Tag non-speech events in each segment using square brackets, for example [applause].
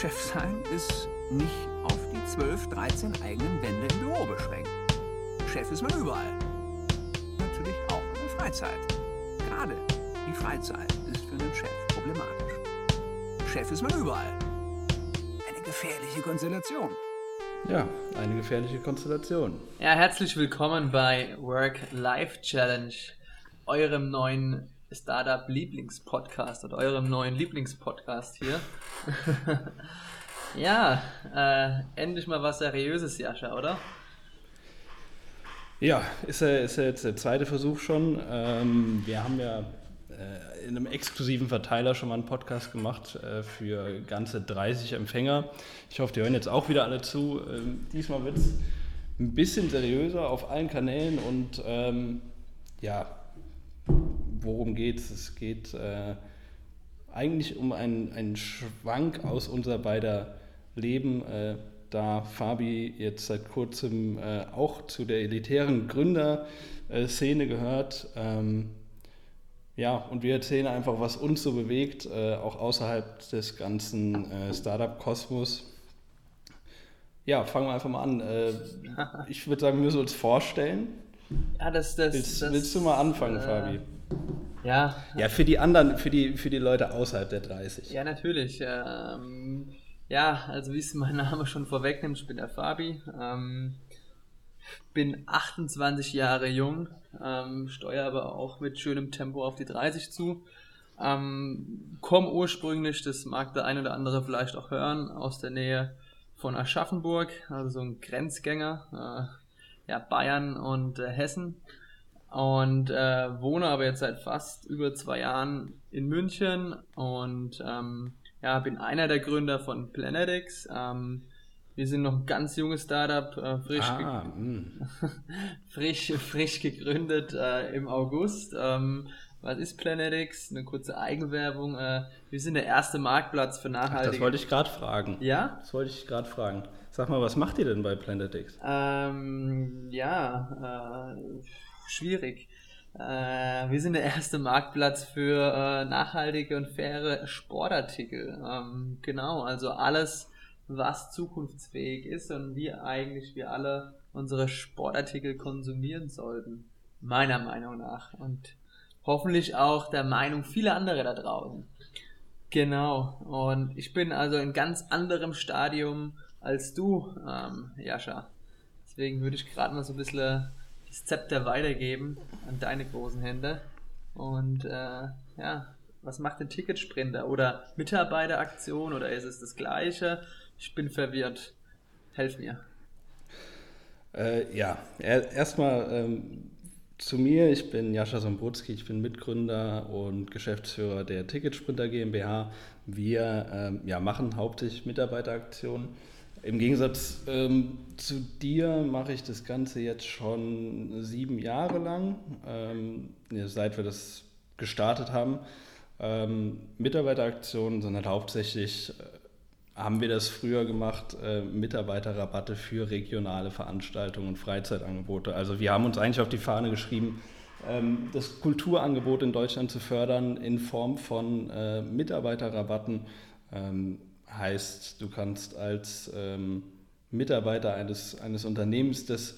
Chef sein ist nicht auf die 12, 13 eigenen Wände im Büro beschränkt. Chef ist man überall. Natürlich auch in der Freizeit. Gerade die Freizeit ist für einen Chef problematisch. Chef ist man überall. Eine gefährliche Konstellation. Ja, eine gefährliche Konstellation. Ja, herzlich willkommen bei Work-Life Challenge, eurem neuen Startup-Lieblingspodcast oder eurem neuen Lieblingspodcast hier. [laughs] ja, äh, endlich mal was Seriöses, Jascha, oder? Ja, ist ist jetzt der zweite Versuch schon. Ähm, wir haben ja äh, in einem exklusiven Verteiler schon mal einen Podcast gemacht äh, für ganze 30 Empfänger. Ich hoffe, die hören jetzt auch wieder alle zu. Ähm, diesmal wird es ein bisschen seriöser auf allen Kanälen und ähm, ja, worum geht es? Es geht äh, eigentlich um einen, einen Schwank aus unser beider Leben, äh, da Fabi jetzt seit kurzem äh, auch zu der elitären Gründerszene gehört. Ähm, ja, und wir erzählen einfach, was uns so bewegt, äh, auch außerhalb des ganzen äh, Startup-Kosmos. Ja, fangen wir einfach mal an. Äh, ich würde sagen, wir müssen uns vorstellen. Ja, das, das, willst, das, willst du mal anfangen, Fabi? Ja. Ja, für die anderen, für die, für die Leute außerhalb der 30. Ja, natürlich. Ähm, ja, also wie es mein Name schon vorwegnimmt, ich bin der Fabi. Ähm, bin 28 Jahre jung, ähm, steuere aber auch mit schönem Tempo auf die 30 zu. Ähm, komme ursprünglich, das mag der ein oder andere vielleicht auch hören, aus der Nähe von Aschaffenburg, also so ein Grenzgänger, äh, ja, Bayern und äh, Hessen und äh, wohne aber jetzt seit fast über zwei Jahren in München und ähm, ja, bin einer der Gründer von Planetix. Ähm, wir sind noch ein ganz junges Startup, äh, frisch, ah, ge [laughs] frisch, frisch gegründet äh, im August. Ähm, was ist Planetix? Eine kurze Eigenwerbung. Äh, wir sind der erste Marktplatz für nachhaltige. Ach, das wollte ich gerade fragen. Ja? Das wollte ich gerade fragen. Sag mal, was macht ihr denn bei Planetix? Ähm, ja, äh, schwierig. Äh, wir sind der erste Marktplatz für äh, nachhaltige und faire Sportartikel. Ähm, genau, also alles, was zukunftsfähig ist und wie eigentlich wir alle unsere Sportartikel konsumieren sollten. Meiner Meinung nach. Und hoffentlich auch der Meinung vieler anderer da draußen. Genau. Und ich bin also in ganz anderem Stadium als du, ähm, Jascha. Deswegen würde ich gerade mal so ein bisschen das Zepter weitergeben an deine großen Hände. Und äh, ja, was macht ein Ticketsprinter? Oder Mitarbeiteraktion oder ist es das gleiche? Ich bin verwirrt. Helf mir. Äh, ja, erstmal ähm, zu mir. Ich bin Jascha Sombrutski, ich bin Mitgründer und Geschäftsführer der Ticketsprinter GmbH. Wir ähm, ja, machen hauptsächlich Mitarbeiteraktionen im Gegensatz ähm, zu dir mache ich das Ganze jetzt schon sieben Jahre lang, ähm, seit wir das gestartet haben. Ähm, Mitarbeiteraktionen sind halt hauptsächlich, äh, haben wir das früher gemacht, äh, Mitarbeiterrabatte für regionale Veranstaltungen und Freizeitangebote. Also wir haben uns eigentlich auf die Fahne geschrieben, ähm, das Kulturangebot in Deutschland zu fördern in Form von äh, Mitarbeiterrabatten ähm, heißt, du kannst als ähm, Mitarbeiter eines, eines Unternehmens, das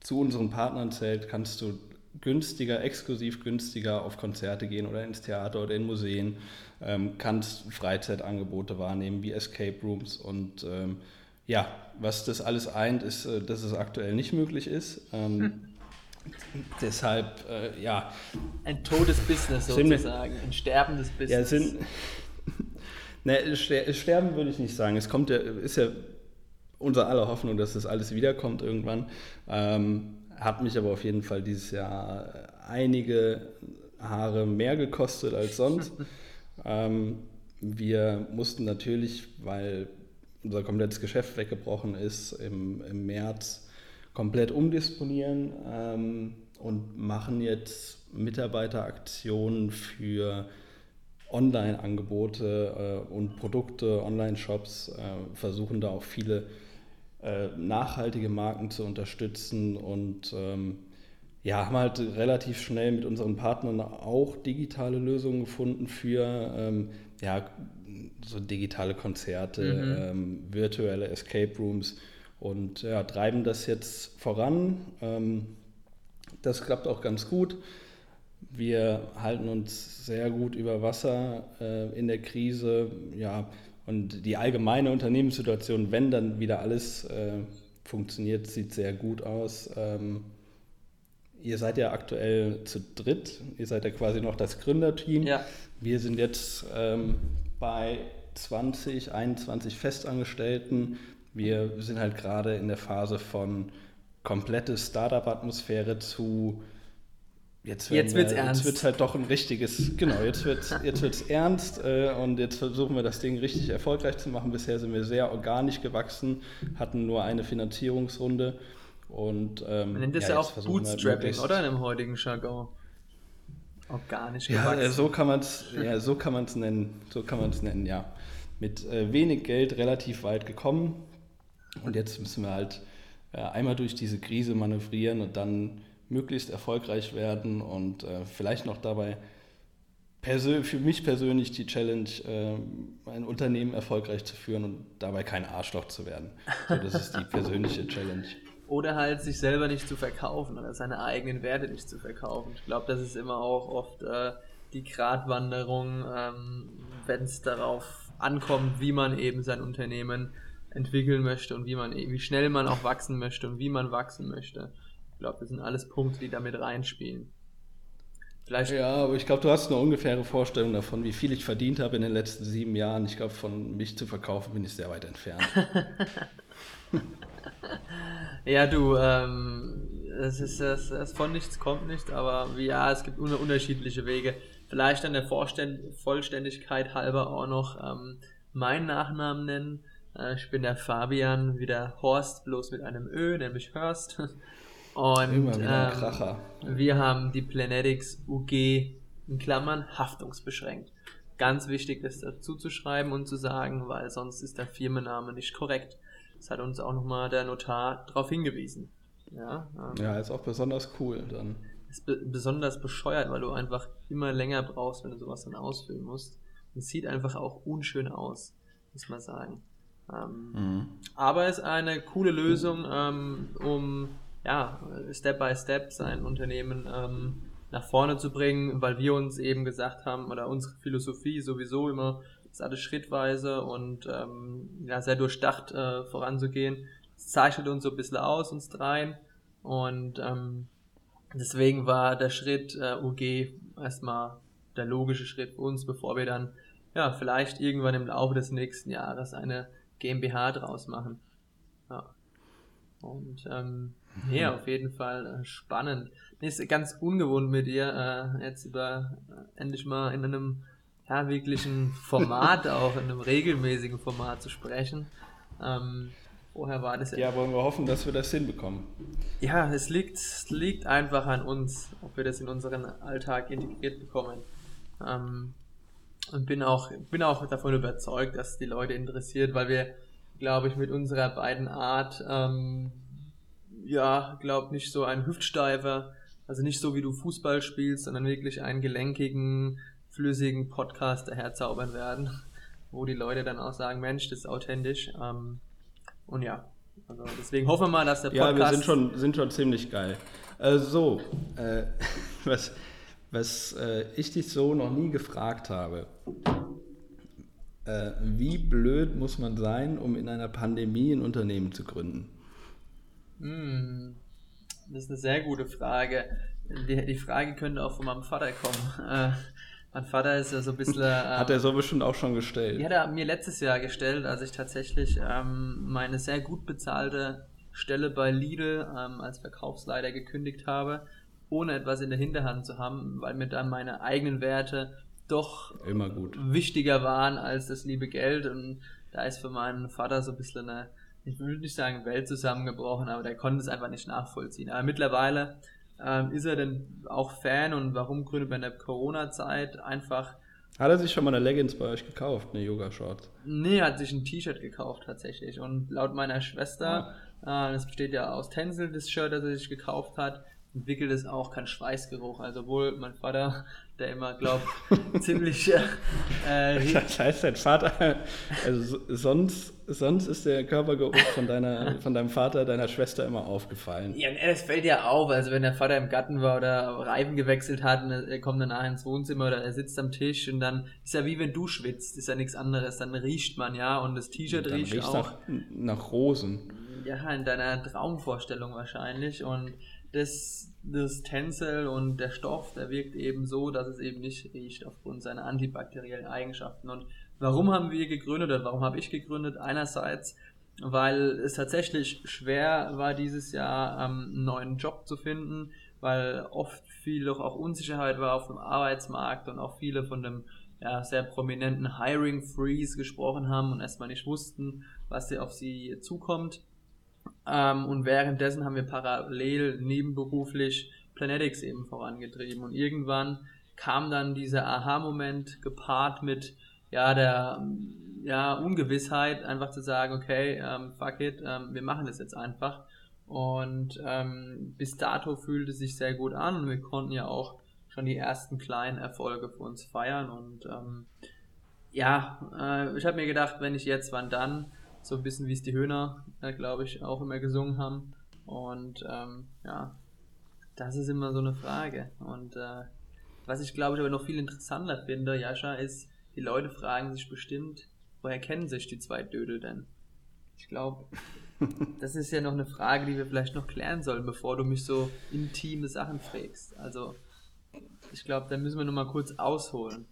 zu unseren Partnern zählt, kannst du günstiger, exklusiv günstiger auf Konzerte gehen oder ins Theater oder in Museen, ähm, kannst Freizeitangebote wahrnehmen wie Escape Rooms und ähm, ja, was das alles eint, ist, äh, dass es aktuell nicht möglich ist. Ähm, hm. Deshalb, äh, ja. Ein totes Business sozusagen, ein sterbendes Business. Ja, sind, Ne, sterben würde ich nicht sagen. Es kommt ja, ist ja unser aller Hoffnung, dass das alles wiederkommt irgendwann. Ähm, hat mich aber auf jeden Fall dieses Jahr einige Haare mehr gekostet als sonst. [laughs] ähm, wir mussten natürlich, weil unser komplettes Geschäft weggebrochen ist, im, im März komplett umdisponieren ähm, und machen jetzt Mitarbeiteraktionen für Online-Angebote äh, und Produkte, Online-Shops, äh, versuchen da auch viele äh, nachhaltige Marken zu unterstützen und ähm, ja, haben halt relativ schnell mit unseren Partnern auch digitale Lösungen gefunden für ähm, ja, so digitale Konzerte, mhm. ähm, virtuelle Escape Rooms und ja, treiben das jetzt voran. Ähm, das klappt auch ganz gut. Wir halten uns sehr gut über Wasser äh, in der Krise. Ja, und die allgemeine Unternehmenssituation, wenn dann wieder alles äh, funktioniert, sieht sehr gut aus. Ähm, ihr seid ja aktuell zu dritt. Ihr seid ja quasi noch das Gründerteam. Ja. Wir sind jetzt ähm, bei 20, 21 Festangestellten. Wir sind halt gerade in der Phase von komplette Startup-Atmosphäre zu jetzt, jetzt wird es ernst. Jetzt wird es halt doch ein richtiges, genau, jetzt wird es [laughs] jetzt wird's ernst äh, und jetzt versuchen wir das Ding richtig erfolgreich zu machen. Bisher sind wir sehr organisch gewachsen, hatten nur eine Finanzierungsrunde und ähm, Man nennt das ja, ja auch Bootstrapping, halt oder in dem heutigen Jargon. Organisch gewachsen. Ja, so kann man es ja, so nennen, so kann man es nennen, ja. Mit äh, wenig Geld relativ weit gekommen und jetzt müssen wir halt äh, einmal durch diese Krise manövrieren und dann möglichst erfolgreich werden und äh, vielleicht noch dabei für mich persönlich die Challenge, äh, ein Unternehmen erfolgreich zu führen und dabei kein Arschloch zu werden. So, das ist die persönliche Challenge. Oder halt sich selber nicht zu verkaufen oder seine eigenen Werte nicht zu verkaufen. Ich glaube, das ist immer auch oft äh, die Gratwanderung, ähm, wenn es darauf ankommt, wie man eben sein Unternehmen entwickeln möchte und wie man wie schnell man auch wachsen möchte und wie man wachsen möchte. Ich glaube, das sind alles Punkte, die damit reinspielen. Vielleicht ja, aber ich glaube, du hast eine ungefähre Vorstellung davon, wie viel ich verdient habe in den letzten sieben Jahren. Ich glaube, von mich zu verkaufen bin ich sehr weit entfernt. [laughs] [laughs] ja, du, ähm, es ist das, das von nichts kommt nicht, aber ja, es gibt unterschiedliche Wege. Vielleicht an der Vollständigkeit halber auch noch ähm, meinen Nachnamen nennen. Äh, ich bin der Fabian, wie der Horst, bloß mit einem Ö, nämlich Hörst. Und Immer wieder ähm, Kracher. wir haben die Planetics UG in Klammern haftungsbeschränkt. Ganz wichtig, das dazu zu schreiben und zu sagen, weil sonst ist der Firmenname nicht korrekt. Das hat uns auch nochmal der Notar darauf hingewiesen. Ja, ähm, ja, ist auch besonders cool dann. Ist be besonders bescheuert, weil du einfach immer länger brauchst, wenn du sowas dann ausfüllen musst. Und es sieht einfach auch unschön aus, muss man sagen. Ähm, mhm. Aber es ist eine coole Lösung, ähm, um ja, Step by Step sein Unternehmen ähm, nach vorne zu bringen, weil wir uns eben gesagt haben, oder unsere Philosophie sowieso immer, ist alles schrittweise und ähm, ja, sehr durchdacht äh, voranzugehen. Das zeichnet uns so ein bisschen aus, uns dreien. Und ähm, deswegen war der Schritt äh, UG erstmal der logische Schritt für uns, bevor wir dann ja vielleicht irgendwann im Laufe des nächsten Jahres eine GmbH draus machen. Ja. Und ähm, ja, auf jeden Fall äh, spannend. Nee, ist ganz ungewohnt mit dir, äh, jetzt über äh, endlich mal in einem ja, wirklichen Format [laughs] auch, in einem regelmäßigen Format zu sprechen. Ähm, vorher war das ja. Ja, wollen wir hoffen, dass wir das hinbekommen. Ja, es liegt, es liegt einfach an uns, ob wir das in unseren Alltag integriert bekommen. Ähm, und bin auch, bin auch davon überzeugt, dass die Leute interessiert, weil wir, glaube ich, mit unserer beiden Art ähm, ja, glaub nicht so ein Hüftsteifer, also nicht so wie du Fußball spielst, sondern wirklich einen gelenkigen, flüssigen Podcast daherzaubern werden, wo die Leute dann auch sagen, Mensch, das ist authentisch. Ähm, und ja, also deswegen hoffen wir mal, dass der Podcast... Ja, wir sind schon, sind schon ziemlich geil. Äh, so, äh, [laughs] was, was äh, ich dich so noch nie gefragt habe. Äh, wie blöd muss man sein, um in einer Pandemie ein Unternehmen zu gründen? Hm, das ist eine sehr gute Frage. Die, die Frage könnte auch von meinem Vater kommen. [laughs] Äh, mein Vater ist ja so ein bisschen. [laughs] Ähm, Hat er so bestimmt auch schon gestellt? Ja, hat er mir letztes Jahr gestellt, als ich tatsächlich ähm, meine sehr gut bezahlte Stelle bei Lidl ähm, als Verkaufsleiter gekündigt habe, ohne etwas in der Hinterhand zu haben, weil mir dann meine eigenen Werte doch wichtiger waren als das liebe Geld. Und da ist für meinen Vater so ein bisschen eine ich würde nicht sagen Welt zusammengebrochen, aber der konnte es einfach nicht nachvollziehen. Aber mittlerweile ähm, ist er denn auch Fan und warum gründet man in der Corona-Zeit einfach. Hat er sich schon mal eine Leggings bei euch gekauft, eine Yoga-Shorts? Nee, er hat sich ein T-Shirt gekauft tatsächlich. Und laut meiner Schwester, ah. äh, das besteht ja aus Tencel, das Shirt, das er sich gekauft hat, entwickelt es auch keinen Schweißgeruch. Also wohl mein Vater, der immer glaubt, [laughs] ziemlich. Äh, das heißt, dein Vater, also sonst, sonst ist der Körpergeruch von, deiner, von deinem Vater, deiner Schwester immer aufgefallen. Ja, es fällt ja auf. Also wenn der Vater im Garten war oder Reifen gewechselt hat und er kommt danach ins Wohnzimmer oder er sitzt am Tisch und dann ist ja wie wenn du schwitzt, ist ja nichts anderes. Dann riecht man ja und das T-Shirt riecht auch. Nach, nach Rosen. Ja, in deiner Traumvorstellung wahrscheinlich und das, das Tencel und der Stoff, der wirkt eben so, dass es eben nicht riecht aufgrund seiner antibakteriellen Eigenschaften. Und warum haben wir gegründet oder warum habe ich gegründet? Einerseits, weil es tatsächlich schwer war, dieses Jahr ähm, einen neuen Job zu finden, weil oft viel doch auch Unsicherheit war auf dem Arbeitsmarkt und auch viele von dem ja, sehr prominenten Hiring Freeze gesprochen haben und erstmal nicht wussten, was auf sie zukommt. Ähm, und währenddessen haben wir parallel nebenberuflich Planetics eben vorangetrieben. Und irgendwann kam dann dieser Aha-Moment gepaart mit ja, der ja, Ungewissheit, einfach zu sagen, okay, ähm, fuck it, ähm, wir machen das jetzt einfach. Und ähm, bis dato fühlte es sich sehr gut an und wir konnten ja auch schon die ersten kleinen Erfolge für uns feiern. Und ähm, ja, äh, ich habe mir gedacht, wenn ich jetzt, wann dann? So ein bisschen wie es die Höhner, äh, glaube ich, auch immer gesungen haben. Und ähm, ja, das ist immer so eine Frage. Und äh, was ich glaube ich aber noch viel interessanter finde, Jascha, ist, die Leute fragen sich bestimmt, woher kennen sich die zwei Dödel denn? Ich glaube, [laughs] das ist ja noch eine Frage, die wir vielleicht noch klären sollen, bevor du mich so intime Sachen fragst. Also, ich glaube, da müssen wir noch mal kurz ausholen.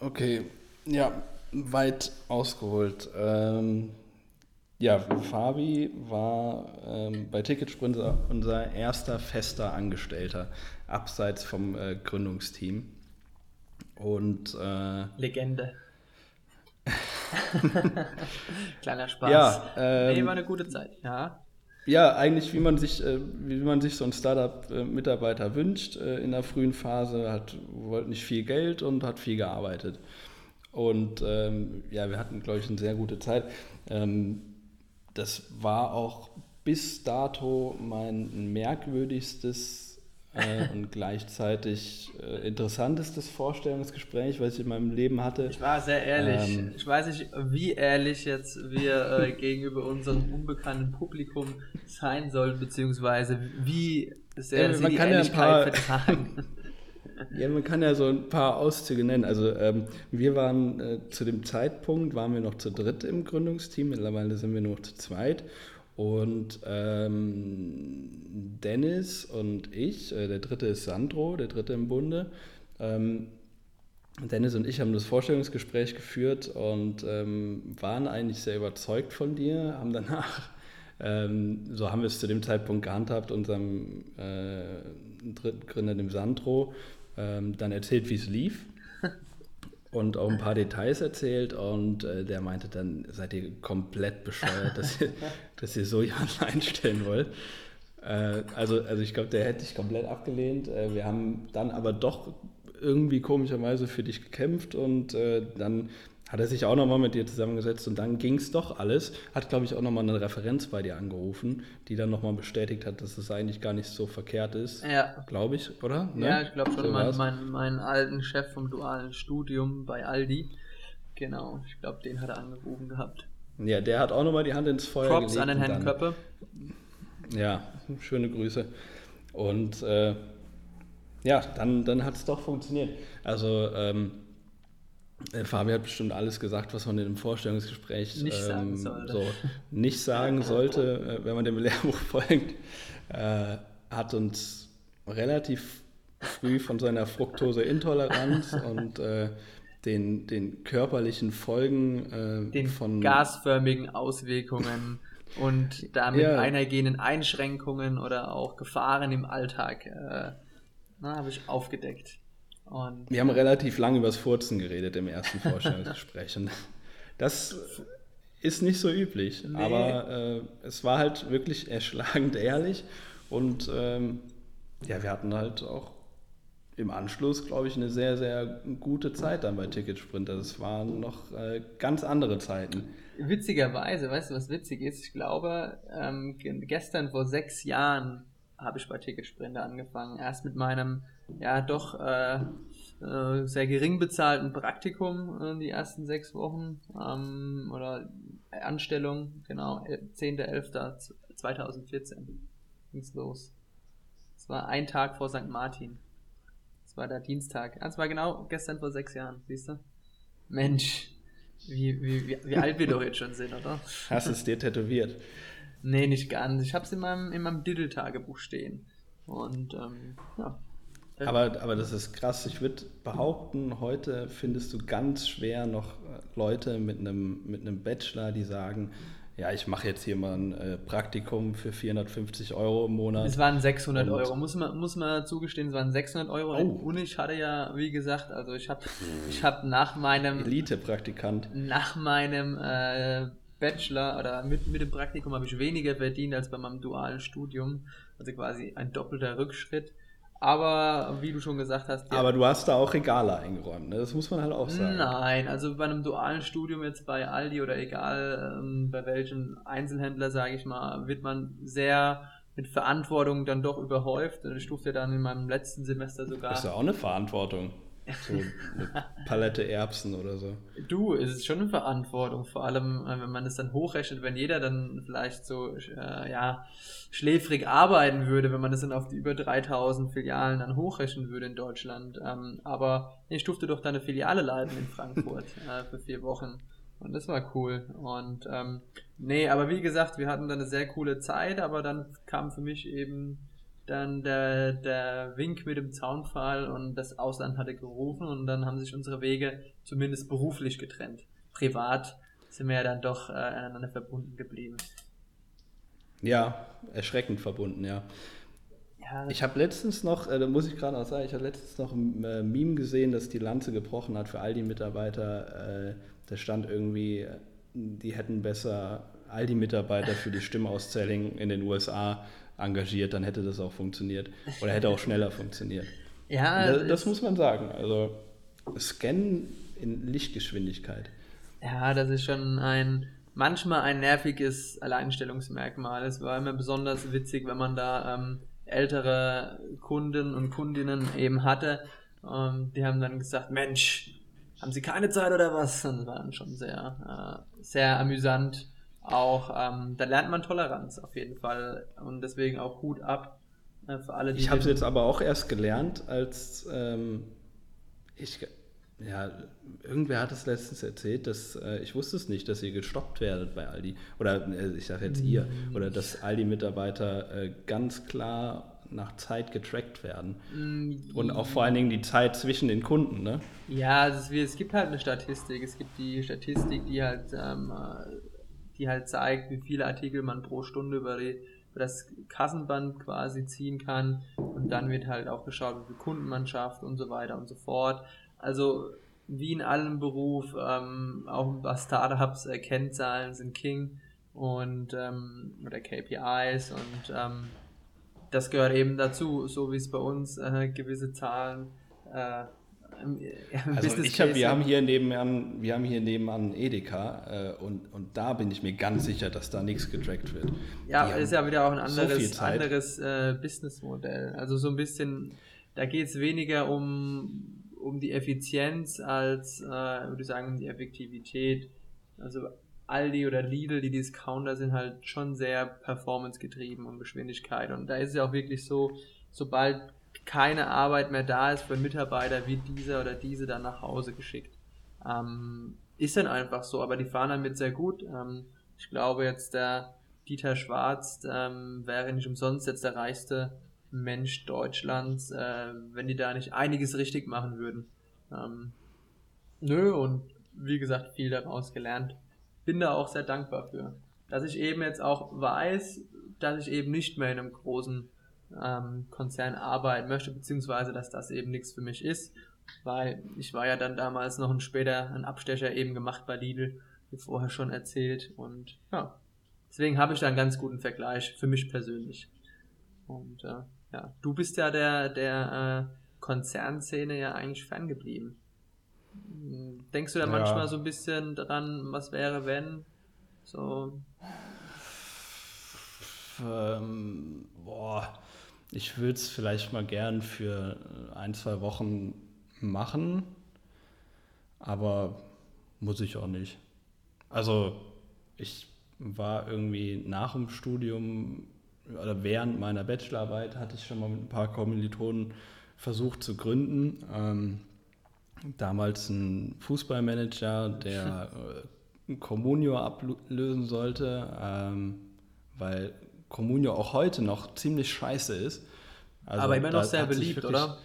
Okay, ja, weit ausgeholt. Ähm, ja, Fabi war ähm, bei Ticketsprinter unser erster fester Angestellter, abseits vom äh, Gründungsteam. Und äh, Legende. [laughs] Kleiner Spaß. Ja, ähm, nee, war eine gute Zeit, ja. Ja, eigentlich wie man sich, äh, wie man sich so einen Startup-Mitarbeiter wünscht äh, in der frühen Phase, hat wollte nicht viel Geld und hat viel gearbeitet. Und ähm, ja, wir hatten, glaube ich, eine sehr gute Zeit. Ähm, das war auch bis dato mein merkwürdigstes äh, und gleichzeitig äh, interessantestes Vorstellungsgespräch, was ich in meinem Leben hatte. Ich war sehr ehrlich. Ähm, ich weiß nicht, wie ehrlich jetzt wir äh, [laughs] gegenüber unserem unbekannten Publikum sein sollen, beziehungsweise wie sehr sie die Ehrlichkeit ja vertragen. [laughs] Ja, man kann ja so ein paar Auszüge nennen. Also ähm, wir waren äh, zu dem Zeitpunkt, waren wir noch zu dritt im Gründungsteam, mittlerweile sind wir nur zu zweit. Und ähm, Dennis und ich, äh, der dritte ist Sandro, der dritte im Bunde. Ähm, Dennis und ich haben das Vorstellungsgespräch geführt und ähm, waren eigentlich sehr überzeugt von dir, haben danach [laughs] ähm, so haben wir es zu dem Zeitpunkt gehandhabt, unserem äh, dritten Gründer, dem Sandro, ähm, dann erzählt, wie es lief [laughs] und auch ein paar Details erzählt und äh, der meinte dann, seid ihr komplett bescheuert, dass ihr, [laughs] dass ihr so jemanden einstellen wollt. Äh, also, also ich glaube, der hätte dich komplett abgelehnt. Äh, wir haben dann aber doch irgendwie komischerweise für dich gekämpft und äh, dann hat er sich auch nochmal mit dir zusammengesetzt und dann ging es doch alles. Hat, glaube ich, auch nochmal eine Referenz bei dir angerufen, die dann nochmal bestätigt hat, dass es eigentlich gar nicht so verkehrt ist. Ja. Glaube ich, oder? Ne? Ja, ich glaube schon. So mein, mein, meinen alten Chef vom dualen Studium bei Aldi. Genau, ich glaube, den hat er angerufen gehabt. Ja, der hat auch nochmal die Hand ins Feuer Props gelegt. an den Herrn Köppe. Ja, schöne Grüße. Und äh, ja, dann, dann hat es doch funktioniert. Also, ähm, äh, Fabi hat bestimmt alles gesagt, was man in einem Vorstellungsgespräch nicht, ähm, sagen, sollte. So nicht sagen sollte, äh, wenn man dem Lehrbuch [laughs] folgt. Äh, hat uns relativ früh von seiner Fructoseintoleranz [laughs] und äh, den, den körperlichen Folgen äh, den von gasförmigen Auswirkungen und damit ja. einhergehenden Einschränkungen oder auch Gefahren im Alltag äh, habe ich aufgedeckt. Und wir haben relativ lange über das Furzen geredet im ersten Vorstellungsgespräch. und das ist nicht so üblich, nee. aber äh, es war halt wirklich erschlagend ehrlich. Und ähm, ja, wir hatten halt auch im Anschluss, glaube ich, eine sehr, sehr gute Zeit dann bei Ticketsprinter. Das waren noch äh, ganz andere Zeiten. Witzigerweise, weißt du, was witzig ist? Ich glaube, ähm, gestern vor sechs Jahren habe ich bei Ticketsprinter angefangen. Erst mit meinem, ja, doch äh, äh, sehr gering bezahlten Praktikum äh, die ersten sechs Wochen ähm, oder Anstellung, genau, 10.11.2014 ging es los. Es war ein Tag vor St. Martin. Es war der Dienstag. Es war genau gestern vor sechs Jahren, siehst du? Mensch, wie, wie, wie, wie alt wir doch jetzt schon sind, oder? Hast du es dir tätowiert? Nee, nicht ganz. Ich habe es in meinem, in meinem Diddle-Tagebuch stehen. Und ähm, ja. Aber, aber das ist krass. Ich würde behaupten, heute findest du ganz schwer noch äh, Leute mit einem, mit einem Bachelor, die sagen, ja, ich mache jetzt hier mal ein äh, Praktikum für 450 Euro im Monat. Es waren 600 und Euro, muss man, muss man zugestehen, es waren 600 Euro. Oh. Und ich hatte ja, wie gesagt, also ich habe ich hab nach meinem... Elite-Praktikant. Nach meinem äh, Bachelor oder mit, mit dem Praktikum habe ich weniger verdient als bei meinem dualen Studium. Also quasi ein doppelter Rückschritt. Aber wie du schon gesagt hast. Aber du hast da auch Regale eingeräumt, ne? das muss man halt auch sagen. Nein, also bei einem dualen Studium jetzt bei Aldi oder egal ähm, bei welchem Einzelhändler, sage ich mal, wird man sehr mit Verantwortung dann doch überhäuft. Ich durfte dann in meinem letzten Semester sogar. Das ist ja auch eine Verantwortung. So eine Palette Erbsen oder so. Du, es ist schon eine Verantwortung, vor allem äh, wenn man es dann hochrechnet, wenn jeder dann vielleicht so äh, ja, schläfrig arbeiten würde, wenn man das dann auf die über 3000 Filialen dann hochrechnen würde in Deutschland. Ähm, aber ich durfte doch da eine Filiale leiten in Frankfurt [laughs] äh, für vier Wochen. Und das war cool. Und ähm, nee, aber wie gesagt, wir hatten dann eine sehr coole Zeit, aber dann kam für mich eben dann der, der Wink mit dem Zaunpfahl und das Ausland hatte gerufen und dann haben sich unsere Wege zumindest beruflich getrennt. Privat sind wir ja dann doch äh, aneinander verbunden geblieben. Ja, erschreckend verbunden, ja. ja ich habe letztens noch, äh, da muss ich gerade noch sagen, ich habe letztens noch ein äh, Meme gesehen, das die Lanze gebrochen hat für all die Mitarbeiter. Äh, da stand irgendwie, die hätten besser all die Mitarbeiter für die Stimmauszählung in den USA engagiert, dann hätte das auch funktioniert. Oder hätte auch schneller funktioniert. [laughs] Ja, das, das muss man sagen. Also Scannen in Lichtgeschwindigkeit. Ja, das ist schon ein manchmal ein nerviges Alleinstellungsmerkmal. Es war immer besonders witzig, wenn man da ähm, ältere Kunden und Kundinnen eben hatte. Ähm, die haben dann gesagt, Mensch, haben Sie keine Zeit oder was? Und das war dann schon sehr, äh, sehr amüsant auch, ähm, da lernt man Toleranz auf jeden Fall und deswegen auch Hut ab äh, für alle, die. Ich habe es jetzt aber auch erst gelernt, als ähm, ich, ja, irgendwer hat es letztens erzählt, dass äh, ich wusste es nicht, dass ihr gestoppt werdet bei Aldi oder äh, ich sage jetzt ihr mhm. oder dass Aldi-Mitarbeiter äh, ganz klar nach Zeit getrackt werden. Mm, und auch vor allen Dingen die Zeit zwischen den Kunden, ne? Ja, es, es, gibt halt eine Statistik. Es gibt die Statistik, die halt ähm, die halt zeigt, wie viele Artikel man pro Stunde über, die, über das Kassenband quasi ziehen kann. Und dann wird halt auch geschaut, wie viel Kunden man schafft und so weiter und so fort. Also wie in allem Beruf, ähm, auch bei Startups, äh, Kennzahlen sind King und ähm, oder KPIs und ähm, das gehört eben dazu, so wie es bei uns äh, gewisse Zahlen äh, [laughs] also ich hab, wir haben hier nebenan, wir haben hier nebenan Edeka äh, und, und da bin ich mir ganz sicher, dass da nichts getrackt wird. Ja, das ist ja wieder auch ein anderes, so anderes äh, Businessmodell. Also so ein bisschen, da geht es weniger um, um die Effizienz als, äh, würde ich sagen, um die Effektivität. Also Aldi oder Lidl, die Discounter sind halt schon sehr performance-getrieben und Geschwindigkeit. Und da ist es ja auch wirklich so, sobald keine Arbeit mehr da ist für Mitarbeiter, wie dieser oder diese dann nach Hause geschickt. Ähm, ist dann einfach so, aber die fahren damit sehr gut. Ähm, ich glaube jetzt der Dieter Schwarz ähm, wäre nicht umsonst jetzt der reichste Mensch Deutschlands, äh, wenn die da nicht einiges richtig machen würden. Ähm, nö, und wie gesagt, viel daraus gelernt. Bin da auch sehr dankbar für. Dass ich eben jetzt auch weiß, dass ich eben nicht mehr in einem großen ähm, Konzern arbeiten möchte, beziehungsweise dass das eben nichts für mich ist, weil ich war ja dann damals noch ein später ein Abstecher eben gemacht bei Lidl, wie vorher schon erzählt und ja, deswegen habe ich da einen ganz guten Vergleich für mich persönlich. Und äh, ja, du bist ja der der äh, Konzernszene ja eigentlich ferngeblieben. Denkst du da ja. manchmal so ein bisschen dran, was wäre, wenn? So. Ähm, boah ich würde es vielleicht mal gern für ein, zwei Wochen machen, aber muss ich auch nicht. Also ich war irgendwie nach dem Studium oder während meiner Bachelorarbeit hatte ich schon mal mit ein paar Kommilitonen versucht zu gründen. Ähm, damals ein Fußballmanager, der äh, Comunio ablösen sollte, ähm, weil Comunio auch heute noch ziemlich scheiße ist. Also Aber immer noch sehr beliebt, wirklich, oder?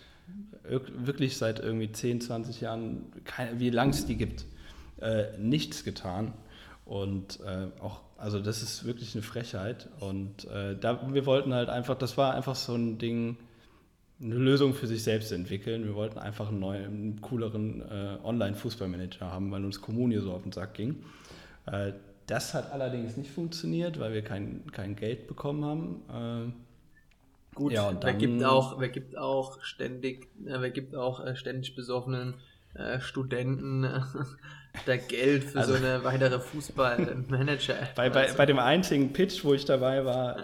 Wirklich seit irgendwie 10, 20 Jahren, keine, wie lange es die gibt, äh, nichts getan. Und äh, auch, also das ist wirklich eine Frechheit. Und äh, da, wir wollten halt einfach, das war einfach so ein Ding, eine Lösung für sich selbst entwickeln. Wir wollten einfach einen neuen, einen cooleren äh, Online-Fußballmanager haben, weil uns Kommune so auf den Sack ging. Äh, das hat allerdings nicht funktioniert, weil wir kein, kein Geld bekommen haben. Äh, Gut, ja, wer gibt auch, wer gibt auch ständig, äh, wer gibt auch äh, ständig besoffenen äh, Studenten da Geld für also, so eine weitere Fußballmanager. [laughs] Bei, bei, bei dem einzigen Pitch, wo ich dabei war,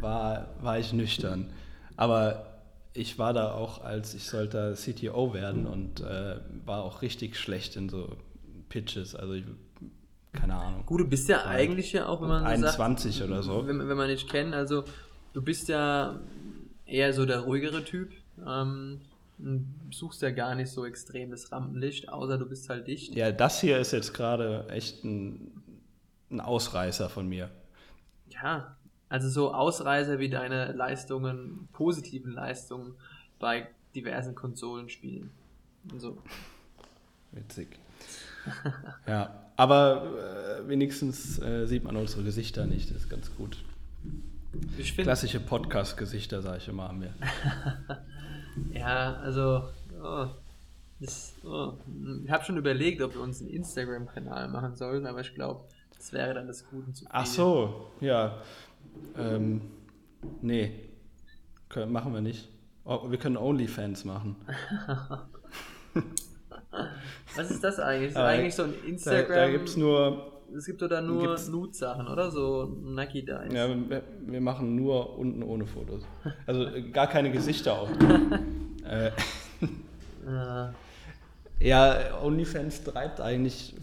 war, war ich nüchtern. Aber ich war da auch, als ich sollte CTO werden und äh, war auch richtig schlecht in so Pitches. Also ich, keine Ahnung. Gut, du bist ja eigentlich ja auch, wenn man 21 sagt, oder so. Wenn, wenn man dich kennt, also du bist ja eher so der ruhigere Typ. Ähm, suchst ja gar nicht so extrem das Rampenlicht, außer du bist halt dicht. Ja, das hier ist jetzt gerade echt ein, ein Ausreißer von mir. Ja, also so Ausreißer wie deine Leistungen, positiven Leistungen bei diversen Konsolenspielen. So. Witzig. Ja, aber äh, wenigstens äh, sieht man unsere Gesichter nicht, das ist ganz gut. Klassische Podcast-Gesichter, sage ich immer, an mir. [laughs] ja, also, oh, das, oh, ich habe schon überlegt, ob wir uns einen Instagram-Kanal machen sollen, aber ich glaube, das wäre dann das Gute zu viel. Ach so, ja. Ähm, nee, können, machen wir nicht. Oh, wir können OnlyFans machen. [laughs] Was ist das eigentlich? Ist das eigentlich so ein Instagram? Da, da gibt es nur. Es gibt oder nur Nude-Sachen, oder? So Nike Dice. Ja, wir, wir, machen nur unten ohne Fotos. Also äh, gar keine Gesichter auch. [laughs] äh, ja, OnlyFans treibt eigentlich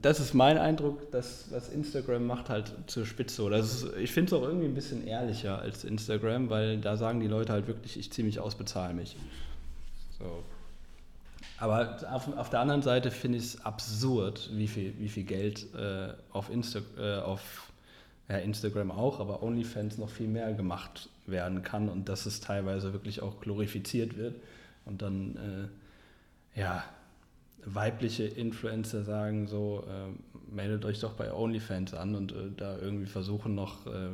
das ist mein Eindruck, dass was Instagram macht halt zur Spitze. Ist, ich finde es auch irgendwie ein bisschen ehrlicher als Instagram, weil da sagen die Leute halt wirklich, ich ziehe mich aus, bezahle mich. So. Aber auf, auf der anderen Seite finde ich es absurd, wie viel, wie viel Geld äh, auf, Insta, äh, auf ja, Instagram auch, aber OnlyFans noch viel mehr gemacht werden kann und dass es teilweise wirklich auch glorifiziert wird und dann, äh, ja, weibliche Influencer sagen so, äh, meldet euch doch bei OnlyFans an und äh, da irgendwie versuchen noch äh,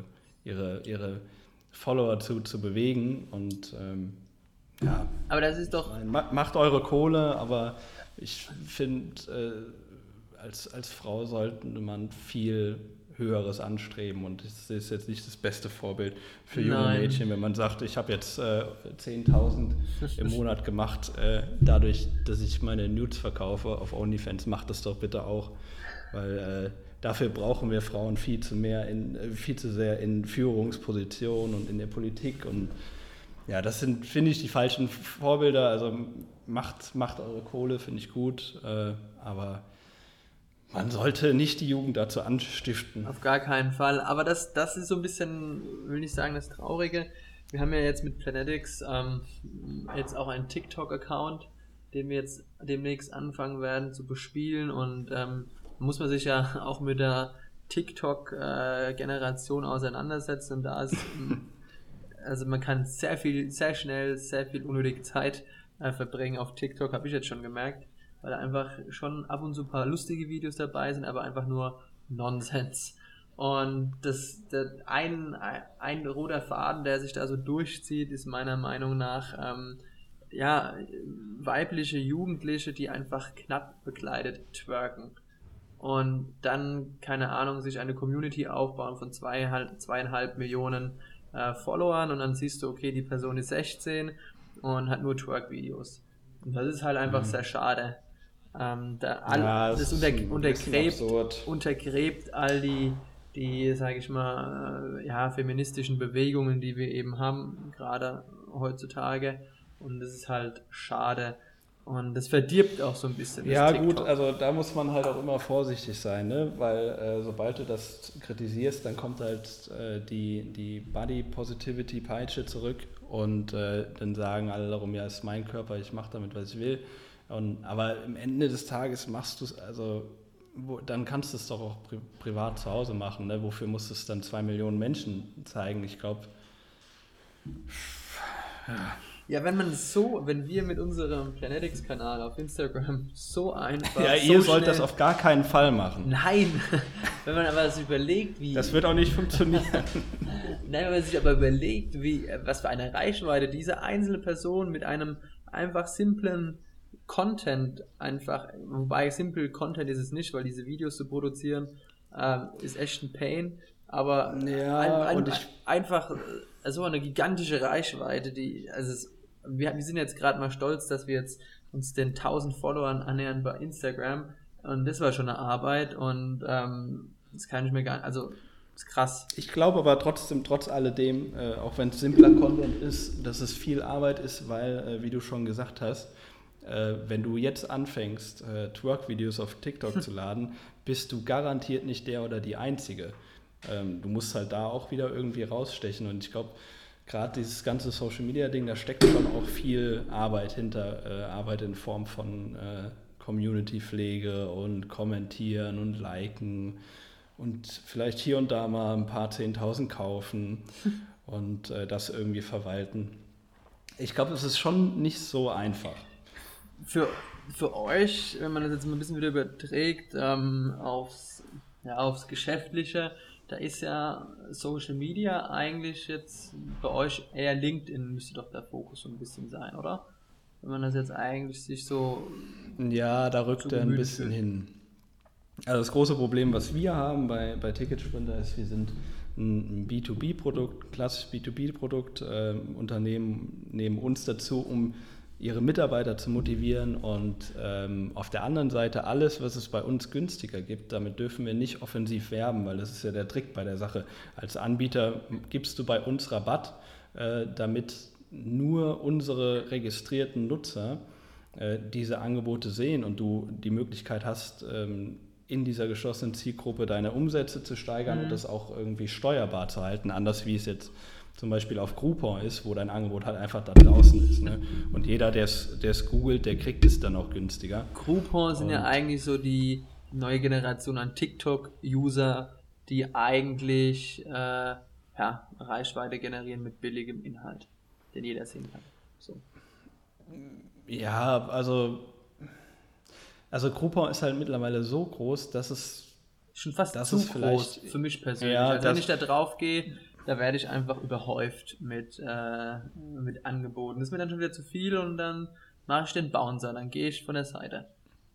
ihre, ihre Follower zu, zu bewegen und ähm, ja. Aber das ist doch. Macht eure Kohle, aber ich finde, äh, als, als Frau sollte man viel Höheres anstreben. Und das ist jetzt nicht das beste Vorbild für junge Nein. Mädchen, wenn man sagt, ich habe jetzt äh, 10.000 [laughs] im Monat gemacht, äh, dadurch, dass ich meine Nudes verkaufe auf OnlyFans, macht das doch bitte auch. Weil äh, dafür brauchen wir Frauen viel zu mehr, in, äh, viel zu sehr in Führungspositionen und in der Politik. Und ja, das sind, finde ich, die falschen Vorbilder. Also macht, macht eure Kohle, finde ich gut. Äh, aber man sollte nicht die Jugend dazu anstiften. Auf gar keinen Fall. Aber das, das ist so ein bisschen, will ich sagen, das Traurige. Wir haben ja jetzt mit Planetics ähm, jetzt auch einen TikTok-Account, den wir jetzt demnächst anfangen werden zu bespielen. Und ähm, muss man sich ja [laughs] auch mit der TikTok-Generation äh, auseinandersetzen. Und da ist, also man kann sehr viel, sehr schnell, sehr viel unnötige Zeit äh, verbringen auf TikTok, habe ich jetzt schon gemerkt weil da einfach schon ab und zu ein paar lustige Videos dabei sind, aber einfach nur Nonsens. Und das, der, ein, ein roter Faden, der sich da so durchzieht, ist meiner Meinung nach, ähm, ja, weibliche Jugendliche, die einfach knapp bekleidet twerken. Und dann, keine Ahnung, sich eine Community aufbauen von zweieinhalb, zweieinhalb Millionen äh, Followern und dann siehst du, okay, die Person ist 16 und hat nur Twerk-Videos. Und das ist halt einfach mhm. sehr schade. Ähm, da all, ja, das, das unter, untergräbt, untergräbt all die, die, sage ich mal, äh, ja, feministischen Bewegungen, die wir eben haben, gerade heutzutage. Und das ist halt schade. Und das verdirbt auch so ein bisschen. Ja, gut, also da muss man halt auch immer vorsichtig sein, ne? weil äh, sobald du das kritisierst, dann kommt halt äh, die, die Body Positivity Peitsche zurück und äh, dann sagen alle darum, ja, ist mein Körper, ich mache damit, was ich will. Und, aber am Ende des Tages machst du es, also wo, dann kannst du es doch auch pri privat zu Hause machen. Ne? Wofür musst du es dann zwei Millionen Menschen zeigen? Ich glaube. Ja. Ja, wenn man so, wenn wir mit unserem Planetics-Kanal auf Instagram so einfach. Ja, so ihr sollt das auf gar keinen Fall machen. Nein, [laughs] wenn man aber das überlegt, wie. Das wird auch nicht funktionieren. [laughs] Nein, wenn man sich aber überlegt, wie, was für eine Reichweite diese einzelne Person mit einem einfach simplen Content einfach, wobei simple Content ist es nicht, weil diese Videos zu produzieren ähm, ist echt ein Pain. Aber ja, ein, ein, einfach so eine gigantische Reichweite, die, also es wir, wir sind jetzt gerade mal stolz, dass wir jetzt uns den 1000 Followern annähern bei Instagram. Und das war schon eine Arbeit und ähm, das kann ich mir gar nicht, also ist krass. Ich glaube aber trotzdem, trotz alledem, äh, auch wenn es simpler Content ist, dass es viel Arbeit ist, weil, äh, wie du schon gesagt hast, äh, wenn du jetzt anfängst, äh, Twerk-Videos auf TikTok [laughs] zu laden, bist du garantiert nicht der oder die Einzige. Ähm, du musst halt da auch wieder irgendwie rausstechen und ich glaube, gerade dieses ganze Social Media Ding, da steckt schon auch viel Arbeit hinter, äh, Arbeit in Form von äh, Community-Pflege und Kommentieren und Liken und vielleicht hier und da mal ein paar Zehntausend kaufen [laughs] und äh, das irgendwie verwalten. Ich glaube, es ist schon nicht so einfach. Für, für euch, wenn man das jetzt mal ein bisschen wieder überträgt ähm, aufs, ja, aufs Geschäftliche, da ist ja Social Media eigentlich jetzt bei euch eher LinkedIn müsste doch der Fokus so ein bisschen sein, oder? Wenn man das jetzt eigentlich sich so. Ja, da rückt so er ein bisschen fühlt. hin. Also das große Problem, was wir haben bei, bei Ticketsprinter ist, wir sind ein B2B-Produkt, klassisches B2B-Produkt. Äh, Unternehmen nehmen uns dazu, um ihre Mitarbeiter zu motivieren und ähm, auf der anderen Seite alles, was es bei uns günstiger gibt, damit dürfen wir nicht offensiv werben, weil das ist ja der Trick bei der Sache. Als Anbieter gibst du bei uns Rabatt, äh, damit nur unsere registrierten Nutzer äh, diese Angebote sehen und du die Möglichkeit hast, ähm, in dieser geschlossenen Zielgruppe deine Umsätze zu steigern mhm. und das auch irgendwie steuerbar zu halten, anders wie es jetzt zum Beispiel auf Groupon ist, wo dein Angebot halt einfach da draußen ist. Ne? Und jeder, der es googelt, der kriegt es dann auch günstiger. Groupon sind Und ja eigentlich so die neue Generation an TikTok-User, die eigentlich äh, ja, Reichweite generieren mit billigem Inhalt, den jeder sehen kann. So. Ja, also, also Groupon ist halt mittlerweile so groß, dass es schon fast das zu groß für mich persönlich. Ja, also wenn ich da drauf gehe, da werde ich einfach überhäuft mit, äh, mit Angeboten. Das ist mir dann schon wieder zu viel und dann mache ich den Bouncer, dann gehe ich von der Seite.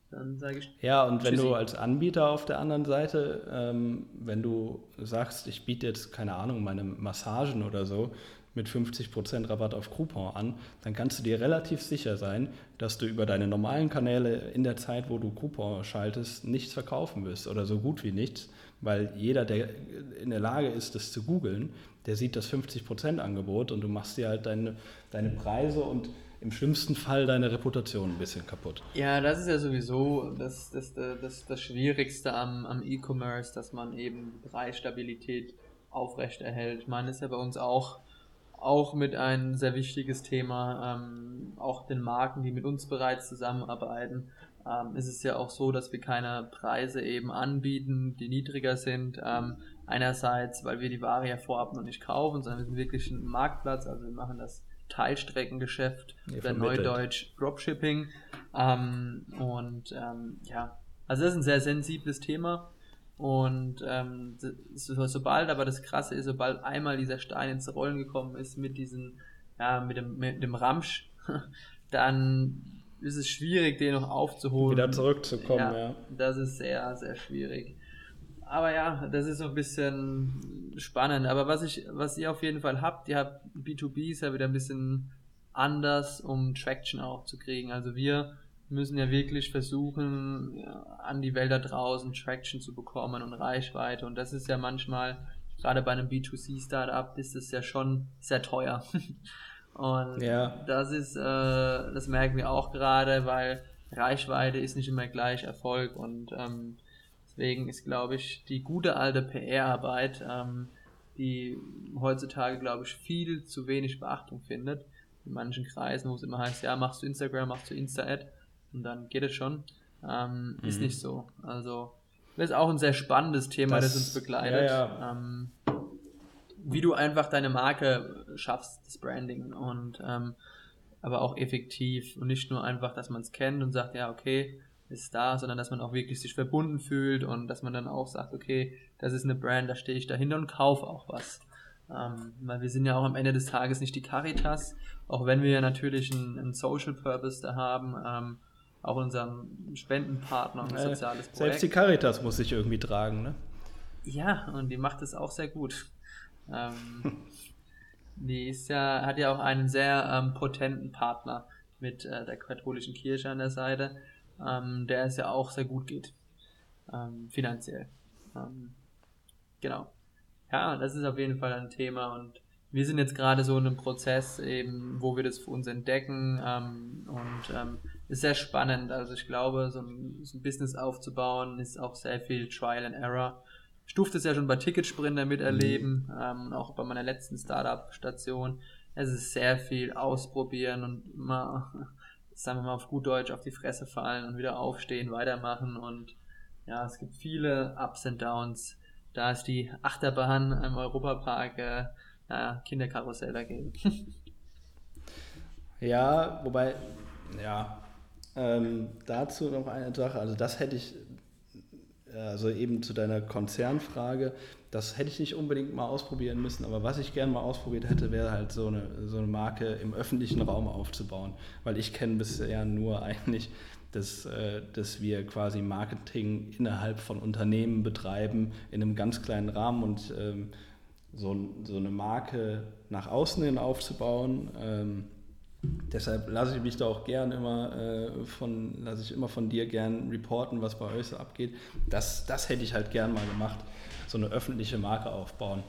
Dann sage ich. Ja, und wenn du als Anbieter auf der anderen Seite, ähm, wenn du sagst, ich biete jetzt, keine Ahnung, meine Massagen oder so mit 50% Rabatt auf Groupon an, dann kannst du dir relativ sicher sein, dass du über deine normalen Kanäle in der Zeit, wo du Groupon schaltest, nichts verkaufen wirst oder so gut wie nichts weil jeder, der in der Lage ist, das zu googeln, der sieht das 50%-Angebot und du machst dir halt deine, deine Preise und im schlimmsten Fall deine Reputation ein bisschen kaputt. Ja, das ist ja sowieso das, das, das, das Schwierigste am, am E-Commerce, dass man eben Preisstabilität aufrechterhält. Ich meine, ist ja bei uns auch, auch mit ein sehr wichtiges Thema, ähm, auch den Marken, die mit uns bereits zusammenarbeiten ähm, ist es ja auch so, dass wir keine Preise eben anbieten, die niedriger sind. Ähm, einerseits, weil wir die Ware ja vorab noch nicht kaufen, sondern wir sind wirklich ein Marktplatz, also wir machen das Teilstreckengeschäft oder Neudeutsch Dropshipping. Ähm, und ähm, ja, also das ist ein sehr sensibles Thema. Und ähm, so, sobald aber das Krasse ist, sobald einmal dieser Stein ins Rollen gekommen ist mit diesem, ja, mit dem, mit dem Ramsch, [laughs] dann ist es schwierig, den noch aufzuholen. Wieder zurückzukommen, ja, ja. Das ist sehr, sehr schwierig. Aber ja, das ist so ein bisschen spannend. Aber was ich, was ihr auf jeden Fall habt, ihr habt B2B ist ja wieder ein bisschen anders, um Traction auch zu kriegen. Also wir müssen ja wirklich versuchen, an die Welt da draußen Traction zu bekommen und Reichweite. Und das ist ja manchmal, gerade bei einem B2C-Startup, ist es ja schon sehr teuer. [laughs] und ja. das ist, äh, das merken wir auch gerade, weil Reichweite ist nicht immer gleich Erfolg und ähm, deswegen ist, glaube ich, die gute alte PR-Arbeit, ähm, die heutzutage, glaube ich, viel zu wenig Beachtung findet. In manchen Kreisen, wo es immer heißt, ja, machst du Instagram, machst du Insta-Ad und dann geht es schon. Ähm, mhm. Ist nicht so. Also, das ist auch ein sehr spannendes Thema, das, das uns begleitet. Ja, ja. Ähm, wie du einfach deine Marke schaffst, das Branding und ähm, aber auch effektiv und nicht nur einfach, dass man es kennt und sagt, ja, okay, ist da, sondern dass man auch wirklich sich verbunden fühlt und dass man dann auch sagt, okay, das ist eine Brand, da stehe ich dahinter und kaufe auch was. Ähm, weil wir sind ja auch am Ende des Tages nicht die Caritas, auch wenn wir ja natürlich einen, einen Social Purpose da haben, ähm, auch unserem Spendenpartner und ein soziales Projekt. Selbst die Caritas muss sich irgendwie tragen, ne? Ja, und die macht es auch sehr gut. Ähm, [laughs] die ist ja, hat ja auch einen sehr ähm, potenten Partner mit äh, der katholischen Kirche an der Seite, ähm, der es ja auch sehr gut geht, ähm, finanziell. Ähm, genau. Ja, das ist auf jeden Fall ein Thema und wir sind jetzt gerade so in einem Prozess eben, wo wir das für uns entdecken ähm, und ist sehr spannend. Also ich glaube, so ein, so ein, Business aufzubauen ist auch sehr viel Trial and Error. Ich durfte es ja schon bei Ticketsprinter miterleben, mhm. ähm, auch bei meiner letzten Startup-Station. Es ist sehr viel ausprobieren und mal, [laughs] sagen wir mal auf gut Deutsch, auf die Fresse fallen und wieder aufstehen, weitermachen und ja, es gibt viele Ups und Downs. Da ist die Achterbahn im Europapark äh, ja, Kinderkarussell dagegen. [laughs] ja, wobei, ja, ähm, dazu noch eine Sache, also das hätte ich, also eben zu deiner Konzernfrage, das hätte ich nicht unbedingt mal ausprobieren müssen, aber was ich gerne mal ausprobiert hätte, wäre halt so eine, so eine Marke im öffentlichen Raum aufzubauen, weil ich kenne bisher nur eigentlich, dass, äh, dass wir quasi Marketing innerhalb von Unternehmen betreiben in einem ganz kleinen Rahmen und ähm, so, so eine Marke nach außen hin aufzubauen. Ähm, deshalb lasse ich mich da auch gern immer äh, von, lasse ich immer von dir gern reporten, was bei euch so abgeht. Das, das hätte ich halt gern mal gemacht, so eine öffentliche Marke aufbauen.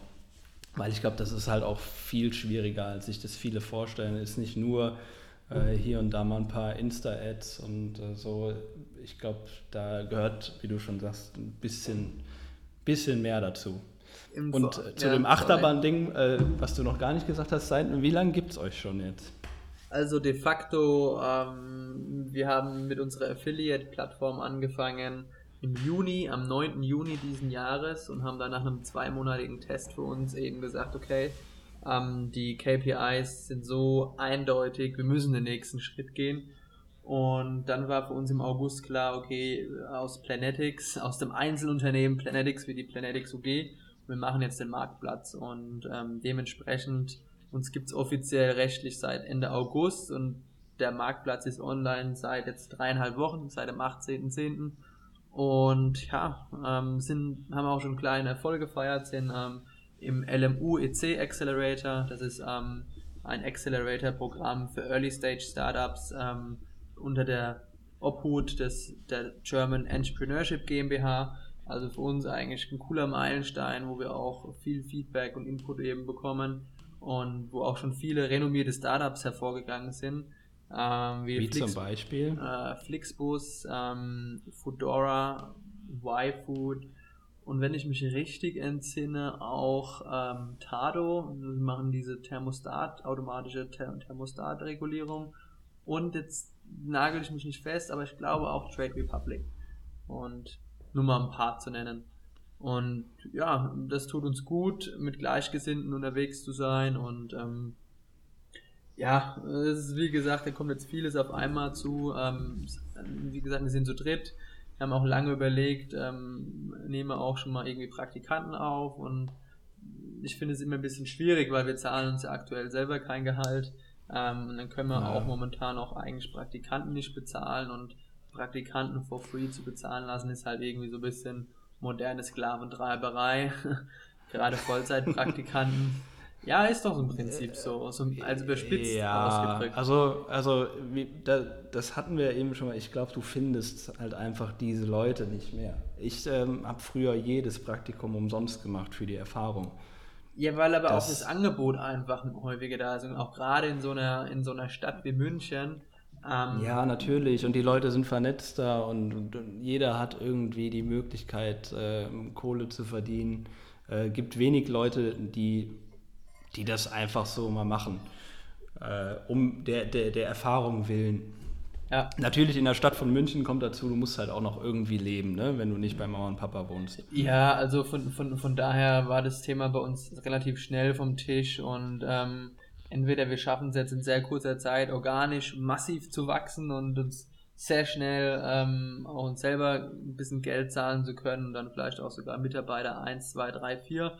Weil ich glaube, das ist halt auch viel schwieriger, als sich das viele vorstellen. Ist nicht nur äh, hier und da mal ein paar Insta-Ads und äh, so. Ich glaube, da gehört, wie du schon sagst, ein bisschen, bisschen mehr dazu. Und äh, zu ja, dem Achterbahn-Ding, äh, was du noch gar nicht gesagt hast, seit wie lange gibt es euch schon jetzt? Also de facto, ähm, wir haben mit unserer Affiliate-Plattform angefangen im Juni, am 9. Juni diesen Jahres und haben dann nach einem zweimonatigen Test für uns eben gesagt, okay, ähm, die KPIs sind so eindeutig, wir müssen den nächsten Schritt gehen. Und dann war für uns im August klar, okay, aus Planetics, aus dem Einzelunternehmen Planetics wie die Planetics UG, wir machen jetzt den Marktplatz und ähm, dementsprechend uns gibt es offiziell rechtlich seit Ende August und der Marktplatz ist online seit jetzt dreieinhalb Wochen, seit dem 18.10. Und ja, ähm, sind, haben auch schon kleine Erfolge gefeiert, sind ähm, im LMU EC Accelerator, das ist ähm, ein Accelerator-Programm für Early Stage Startups ähm, unter der Obhut des, der German Entrepreneurship GmbH. Also für uns eigentlich ein cooler Meilenstein, wo wir auch viel Feedback und Input eben bekommen und wo auch schon viele renommierte Startups hervorgegangen sind. Ähm, wie, wie Flix, zum Beispiel? Äh, Flixbus, ähm, Foodora, YFood und wenn ich mich richtig entsinne, auch ähm, Tado. Wir machen diese Thermostat, automatische Ther Thermostatregulierung. Und jetzt nagel ich mich nicht fest, aber ich glaube auch Trade Republic. Und nur mal ein paar zu nennen. Und ja, das tut uns gut, mit Gleichgesinnten unterwegs zu sein und ähm, ja, es ist wie gesagt, da kommt jetzt vieles auf einmal zu. Ähm, wie gesagt, wir sind zu dritt. Wir haben auch lange überlegt, ähm, nehmen wir auch schon mal irgendwie Praktikanten auf und ich finde es immer ein bisschen schwierig, weil wir zahlen uns ja aktuell selber kein Gehalt. Ähm, und dann können wir ja. auch momentan auch eigentlich Praktikanten nicht bezahlen und Praktikanten for free zu bezahlen lassen, ist halt irgendwie so ein bisschen moderne Sklaventreiberei. [laughs] Gerade Vollzeitpraktikanten. Ja, ist doch im Prinzip so, so also überspitzt ja, ausgedrückt. Also, also wie, da, das hatten wir eben schon mal. Ich glaube, du findest halt einfach diese Leute nicht mehr. Ich ähm, habe früher jedes Praktikum umsonst gemacht für die Erfahrung. Ja, weil aber das, auch das Angebot einfach häufiger da ist. Und auch gerade in so einer, in so einer Stadt wie München. Ähm, ja, natürlich. Und die Leute sind vernetzter und, und, und jeder hat irgendwie die Möglichkeit, äh, Kohle zu verdienen. Äh, gibt wenig Leute, die die das einfach so mal machen, äh, um der, der, der Erfahrung willen. Ja. Natürlich in der Stadt von München kommt dazu, du musst halt auch noch irgendwie leben, ne? wenn du nicht bei Mama und Papa wohnst. Ja, also von, von, von daher war das Thema bei uns relativ schnell vom Tisch und ähm, entweder wir schaffen es jetzt in sehr kurzer Zeit organisch massiv zu wachsen und uns sehr schnell ähm, auch uns selber ein bisschen Geld zahlen zu können und dann vielleicht auch sogar Mitarbeiter 1, 2, 3, 4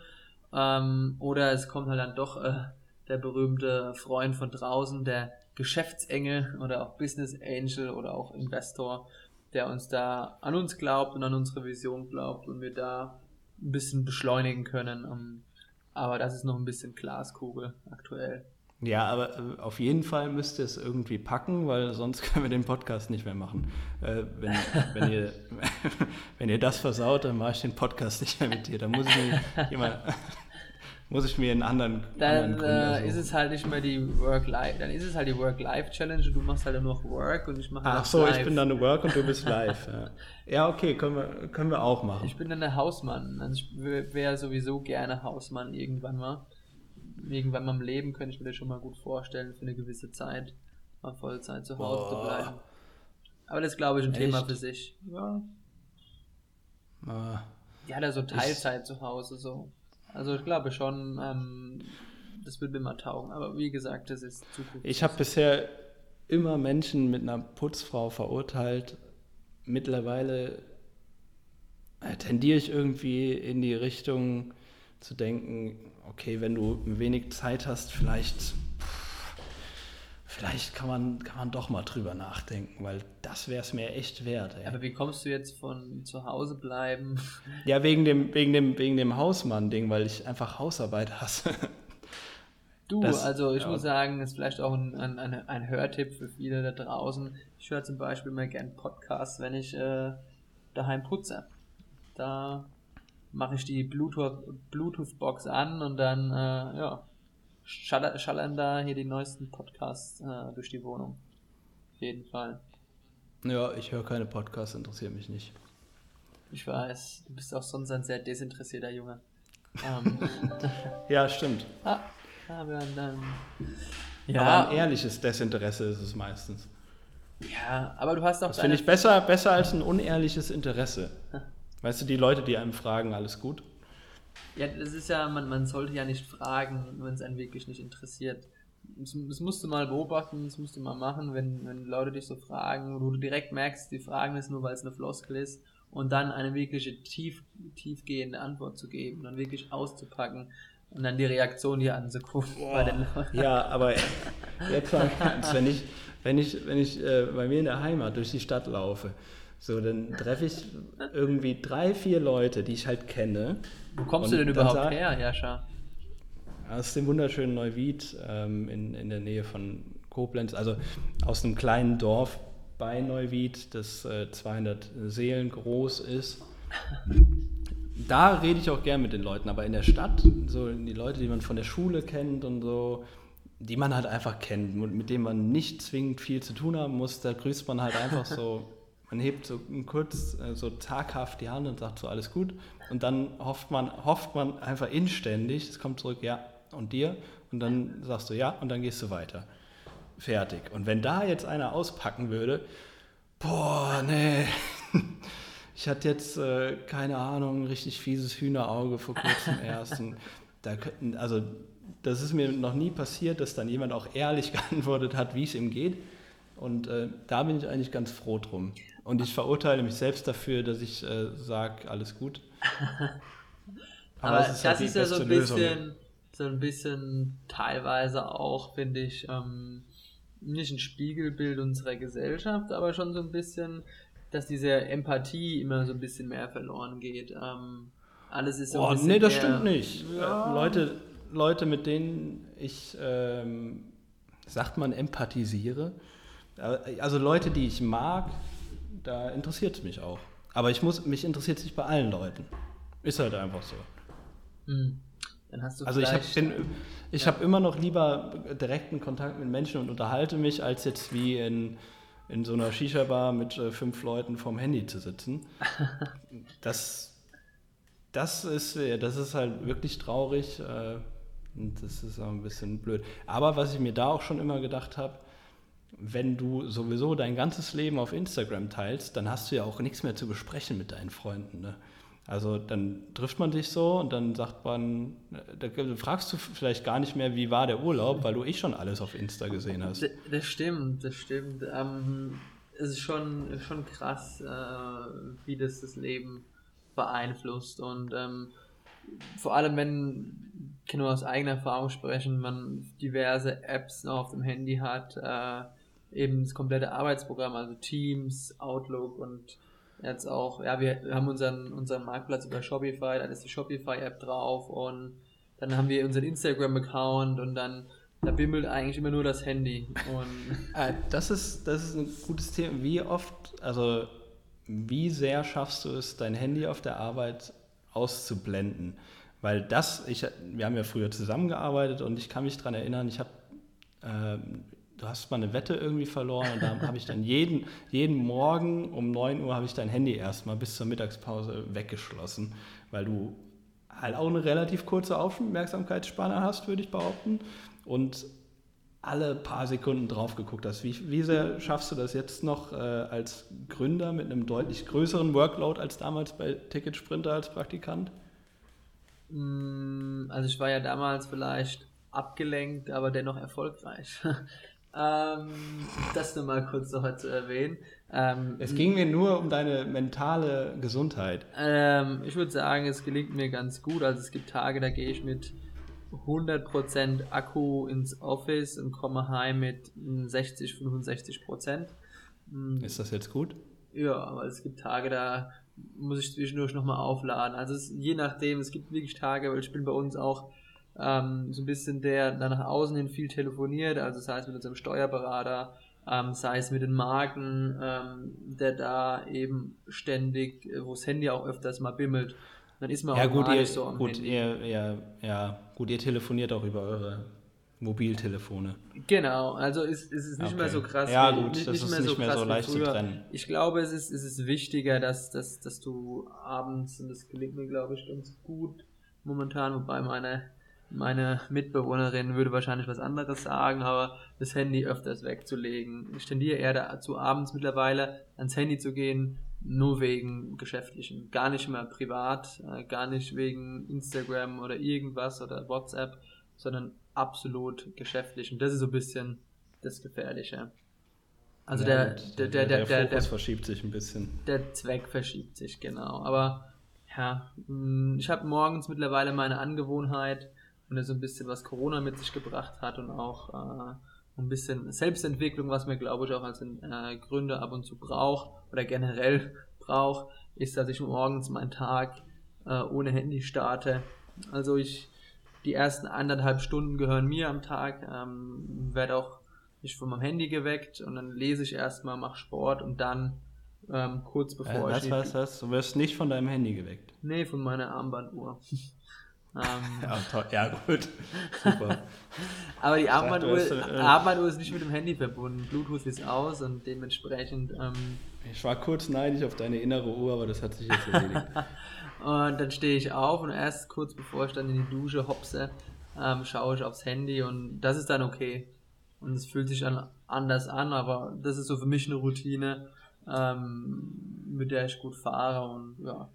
ähm, oder es kommt halt dann doch äh, der berühmte Freund von draußen, der Geschäftsengel oder auch Business Angel oder auch Investor, der uns da an uns glaubt und an unsere Vision glaubt und wir da ein bisschen beschleunigen können. Ähm, aber das ist noch ein bisschen Glaskugel aktuell. Ja, aber äh, auf jeden Fall müsst ihr es irgendwie packen, weil sonst [laughs] können wir den Podcast nicht mehr machen. Äh, wenn, wenn, ihr, [laughs] wenn ihr das versaut, dann mache ich den Podcast nicht mehr mit dir. Da muss ich mir jemand, [laughs] muss ich mir einen anderen. Dann anderen äh, ist es halt nicht mehr die Work-Life. Dann ist es halt die Work-Life-Challenge und du machst halt nur noch Work und ich mache Ach so, live. ich bin dann Work und du bist live. ja. ja, okay, können wir, können wir auch machen. Ich bin dann der Hausmann. Also ich wäre sowieso gerne Hausmann irgendwann mal. Irgendwann mal im Leben könnte ich mir das schon mal gut vorstellen, für eine gewisse Zeit mal Vollzeit zu Hause oh. zu bleiben. Aber das ist, glaube ich, ein Echt? Thema für sich. Ja. Ah. Ja, da so Teilzeit ich, zu Hause so. Also ich glaube schon, ähm, das wird mir mal taugen. Aber wie gesagt, das ist Zukunft. Ich habe bisher immer Menschen mit einer Putzfrau verurteilt. Mittlerweile äh, tendiere ich irgendwie in die Richtung zu denken, okay, wenn du wenig Zeit hast, vielleicht vielleicht kann man, kann man doch mal drüber nachdenken, weil das wäre es mir echt wert. Ey. Aber wie kommst du jetzt von zu Hause bleiben? [laughs] Ja, wegen dem, wegen dem, wegen dem Hausmann-Ding, weil ich einfach Hausarbeit hasse. Du, das, also ich ja. muss sagen, das ist vielleicht auch ein, ein, ein Hörtipp für viele da draußen. Ich höre zum Beispiel mal gern Podcasts, wenn ich äh, daheim putze. Da mache ich die Bluetooth-Box Bluetooth an und dann, äh, ja, schallern, schallern da hier die neuesten Podcasts äh, durch die Wohnung. Auf jeden Fall. Ja, ich höre keine Podcasts, interessiert mich nicht. Ich weiß, du bist auch sonst ein sehr desinteressierter Junge. [laughs] Ähm. ja, stimmt. Ah, aber dann. Ja. Aber ein ehrliches Desinteresse ist es meistens. Ja, aber du hast auch. Das finde ich besser, besser als ein unehrliches Interesse. Weißt du, die Leute, die einem fragen, alles gut? Ja, das ist ja, man, man sollte ja nicht fragen, wenn es einen wirklich nicht interessiert. Das, das, musst du mal beobachten, das musst du mal machen, wenn, wenn Leute dich so fragen, wo du direkt merkst, die fragen es nur, weil es eine Floskel ist und dann eine wirkliche tief, tiefgehende Antwort zu geben und wirklich auszupacken und dann die Reaktion hier anzugucken bei den Leuten. Ja, aber [laughs] jetzt mal ganz, wenn ich, wenn ich, wenn ich äh, bei mir in der Heimat durch die Stadt laufe, so, dann treffe ich irgendwie drei, vier Leute, die ich halt kenne. Wo kommst du denn überhaupt sag, her, Jascha? Aus dem wunderschönen Neuwied ähm, in, in der Nähe von Koblenz, also aus einem kleinen Dorf bei Neuwied, das äh, 200 Seelen groß ist. Da rede ich auch gern mit den Leuten, aber in der Stadt, so die Leute, die man von der Schule kennt und so, die man halt einfach kennt, mit denen man nicht zwingend viel zu tun haben muss, da grüßt man halt einfach so man hebt so kurz äh, so zaghaft die Hand und sagt so alles gut und dann hofft man, hofft man einfach inständig, es kommt zurück, ja, und dir und dann sagst du ja und dann gehst du weiter. Fertig. Und wenn da jetzt einer auspacken würde, boah, nee, [laughs] ich hatte jetzt, äh, keine Ahnung, ein richtig fieses Hühnerauge vor kurzem erst. da könnten, also das ist mir noch nie passiert, dass dann jemand auch ehrlich [laughs] geantwortet hat, wie es ihm geht. Und äh, da bin ich eigentlich ganz froh drum. Und ich verurteile mich selbst dafür, dass ich äh, sage, alles gut. [laughs] Aber, Aber ist halt das ist ja so ein bisschen, so ein bisschen teilweise auch, finde ich, ähm, nicht ein Spiegelbild unserer Gesellschaft, aber schon so ein bisschen, dass diese Empathie immer so ein bisschen mehr verloren geht. Ähm, alles ist so oh, nee, das stimmt nicht. Ja. Leute, Leute, mit denen ich, ähm, sagt man, empathisiere. Äh, also Leute, die ich mag, da interessiert es mich auch. Aber ich muss, mich interessiert es nicht bei allen Leuten. Ist halt einfach so. Hm. Dann hast du also ich habe ja. hab immer noch lieber direkten Kontakt mit Menschen und unterhalte mich, als jetzt wie in, in so einer Shisha-Bar mit äh, fünf Leuten vorm Handy zu sitzen. [laughs] das, das, ist, das ist halt wirklich traurig. Äh, und das ist auch ein bisschen blöd. Aber was ich mir da auch schon immer gedacht habe, wenn du sowieso dein ganzes Leben auf Instagram teilst, dann hast du ja auch nichts mehr zu besprechen mit deinen Freunden. Ne? Also dann trifft man sich so und dann sagt man, da fragst du vielleicht gar nicht mehr, wie war der Urlaub, weil du eh schon alles auf Insta gesehen hast. Das stimmt, das stimmt. Ähm, es ist schon, schon krass, äh, wie das das Leben beeinflusst und ähm, vor allem, wenn, ich kann nur aus eigener Erfahrung sprechen, man diverse Apps noch auf dem Handy hat, äh, eben das komplette Arbeitsprogramm, also Teams, Outlook und jetzt auch, ja, wir haben unseren, unseren Marktplatz über Shopify, da ist die Shopify-App drauf und dann haben wir unseren Instagram-Account und dann da bimmelt eigentlich immer nur das Handy. Und [laughs] äh, das, ist, das ist ein gutes Thema. Wie oft, also wie sehr schaffst du es, dein Handy auf der Arbeit auszublenden? Weil das, ich, wir haben ja früher zusammengearbeitet und ich kann mich daran erinnern, ich habe äh, du hast mal eine Wette irgendwie verloren und da [laughs] habe ich dann jeden, jeden Morgen um 9 Uhr habe ich dein Handy erstmal bis zur Mittagspause weggeschlossen, weil du halt auch eine relativ kurze Aufmerksamkeitsspanne hast, würde ich behaupten. Und alle paar Sekunden drauf geguckt hast. Wie, wie sehr schaffst du das jetzt noch äh, als Gründer mit einem deutlich größeren Workload als damals bei Ticket Sprinter als Praktikant? Mm, also ich war ja damals vielleicht abgelenkt, aber dennoch erfolgreich. [laughs] Ähm, das nur mal kurz noch zu erwähnen. Ähm, es ging mir nur um deine mentale Gesundheit. Ähm, ich würde sagen, es gelingt mir ganz gut. Also es gibt Tage, da gehe ich mit 100% Akku ins Office und komme heim mit 60, 65%. Hm. Ist das jetzt gut? Ja, aber es gibt Tage, da muss ich zwischendurch nochmal aufladen. Also es, je nachdem, es gibt wirklich Tage, weil ich bin bei uns auch ähm, so ein bisschen der da nach außen hin viel telefoniert, also sei es mit unserem Steuerberater, ähm, sei es mit den Marken, ähm, der da eben ständig, wo das Handy auch öfters mal bimmelt. Dann ist man ja, auch gut, ihr, so am gut, Handy. Ihr, ja, ja, gut, ihr telefoniert auch über eure Mobiltelefone. Genau, also ist, ist es nicht okay. mehr so krass. Ja, gut, nicht, das nicht ist mehr nicht so mehr so leicht zu trennen. Ich glaube, es ist, es ist wichtiger, dass, dass, dass du abends, und das gelingt mir, glaube ich, ganz gut momentan, wobei meine meine Mitbewohnerin würde wahrscheinlich was anderes sagen, aber das Handy öfters wegzulegen. Ich tendiere eher dazu, abends mittlerweile ans Handy zu gehen, nur wegen Geschäftlichen. Gar nicht mehr privat, äh, gar nicht wegen Instagram oder irgendwas oder WhatsApp, sondern absolut geschäftlich. Und das ist so ein bisschen das Gefährliche. Also ja, der, der, der, der, der, der, verschiebt sich ein bisschen. Der Zweck verschiebt sich, genau. Aber ja, mm, ich habe morgens mittlerweile meine Angewohnheit, und so ein bisschen, was Corona mit sich gebracht hat und auch äh, ein bisschen Selbstentwicklung, was man, glaube ich, auch als äh, Gründer ab und zu braucht oder generell braucht, ist, dass ich morgens meinen Tag äh, ohne Handy starte. Also ich, die ersten anderthalb Stunden gehören mir am Tag, ähm, werde auch nicht von meinem Handy geweckt und dann lese ich erstmal, mache Sport und dann ähm, kurz bevor äh, ich. Was, was, was? Du wirst nicht von deinem Handy geweckt? Nee, von meiner Armbanduhr. [laughs] Ähm, [laughs] ja, ja, gut. Super. [laughs] Aber die Armbanduhr, äh, Armbanduhr ist nicht mit dem Handy verbunden. Bluetooth ist aus und dementsprechend. Ähm, ich war kurz neidisch auf deine innere Uhr, aber das hat sich jetzt erledigt. [laughs] und dann stehe ich auf und erst kurz bevor ich dann in die Dusche hopse, ähm, schaue ich aufs Handy und das ist dann okay. Und es fühlt sich dann anders an, aber das ist so für mich eine Routine, ähm, mit der ich gut fahre und ja,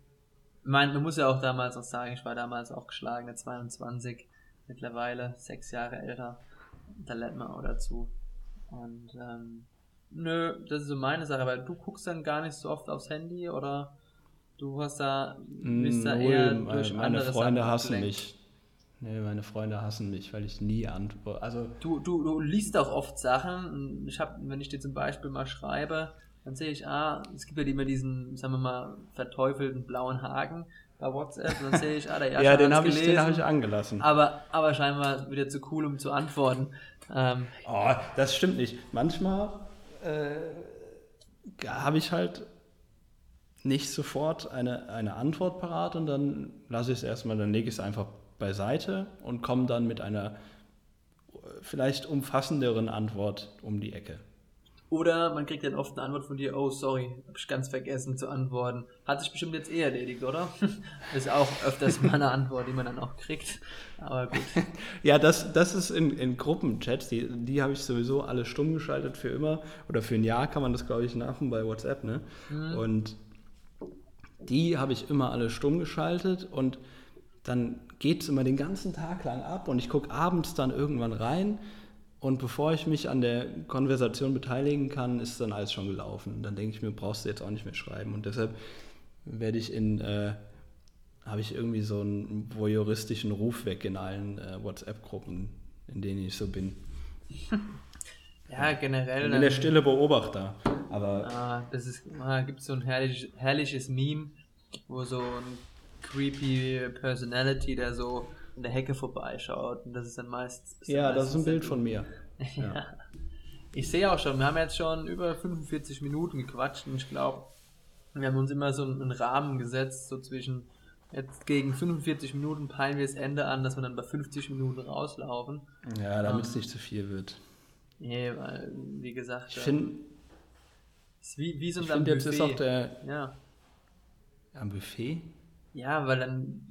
meine, man muss ja auch damals auch sagen, ich war damals auch geschlagene 22, mittlerweile sechs Jahre älter. Da lernt man auch dazu. Und ähm, nö, das ist so meine Sache, weil du guckst dann gar nicht so oft aufs Handy oder du hast da, bist da eher durch meine andere Freunde hassen mich. Nee, meine Freunde hassen mich, weil ich nie antworte. Also du, du, du liest auch oft Sachen. Ich habe, wenn ich dir zum Beispiel mal schreibe, dann sehe ich, ah, es gibt ja immer diesen, sagen wir mal, verteufelten blauen Haken. bei WhatsApp und dann sehe ich, ah, der [laughs] Jascha Ja, den habe ich, den hab ich angelassen. aber, aber scheinbar wieder zu cool, um zu antworten. Ähm, Oh, das stimmt nicht. Manchmal äh, habe ich halt nicht sofort eine, eine Antwort parat und dann lasse ich es erstmal, dann lege ich es einfach beiseite und komme dann mit einer äh, vielleicht umfassenderen Antwort um die Ecke. Oder man kriegt dann oft eine Antwort von dir, oh sorry, habe ich ganz vergessen zu antworten. Hat sich bestimmt jetzt eh erledigt, oder? [laughs] ist auch öfters mal eine Antwort, die man dann auch kriegt. Aber gut. [laughs] Ja, das, das ist in, in Gruppenchats, die, die habe ich sowieso alle stumm geschaltet für immer. Oder für ein Jahr kann man das, glaube ich, machen bei WhatsApp. Ne? Und die habe ich immer alle stumm geschaltet und dann geht es immer den ganzen Tag lang ab und ich gucke abends dann irgendwann rein und bevor ich mich an der Konversation beteiligen kann, ist dann alles schon gelaufen. Dann denke ich mir, brauchst du jetzt auch nicht mehr schreiben und deshalb werde ich in, äh, habe ich irgendwie so einen voyeuristischen Ruf weg in allen äh, WhatsApp-Gruppen, in denen ich so bin. [laughs] Ja, generell. Ich bin der stille Beobachter. Aber Ah, das ist, ah, gibt so ein herrlich, herrliches Meme, wo so ein creepy Personality, der so an der Hecke vorbeischaut und das ist dann meistens. ja, das ist ein Bild dann- von mir. [laughs] Ja. Ich sehe auch schon, wir haben jetzt schon über 45 Minuten gequatscht und ich glaube, wir haben uns immer so einen Rahmen gesetzt, so zwischen jetzt gegen 45 Minuten peilen wir das Ende an, dass wir dann bei 50 Minuten rauslaufen. Ja, damit es nicht zu viel wird. Nee, weil, wie gesagt, Ich äh, finde, ist wie, wie so ein find, jetzt ist Buffet. auch der ja. am Buffet. Ja, weil dann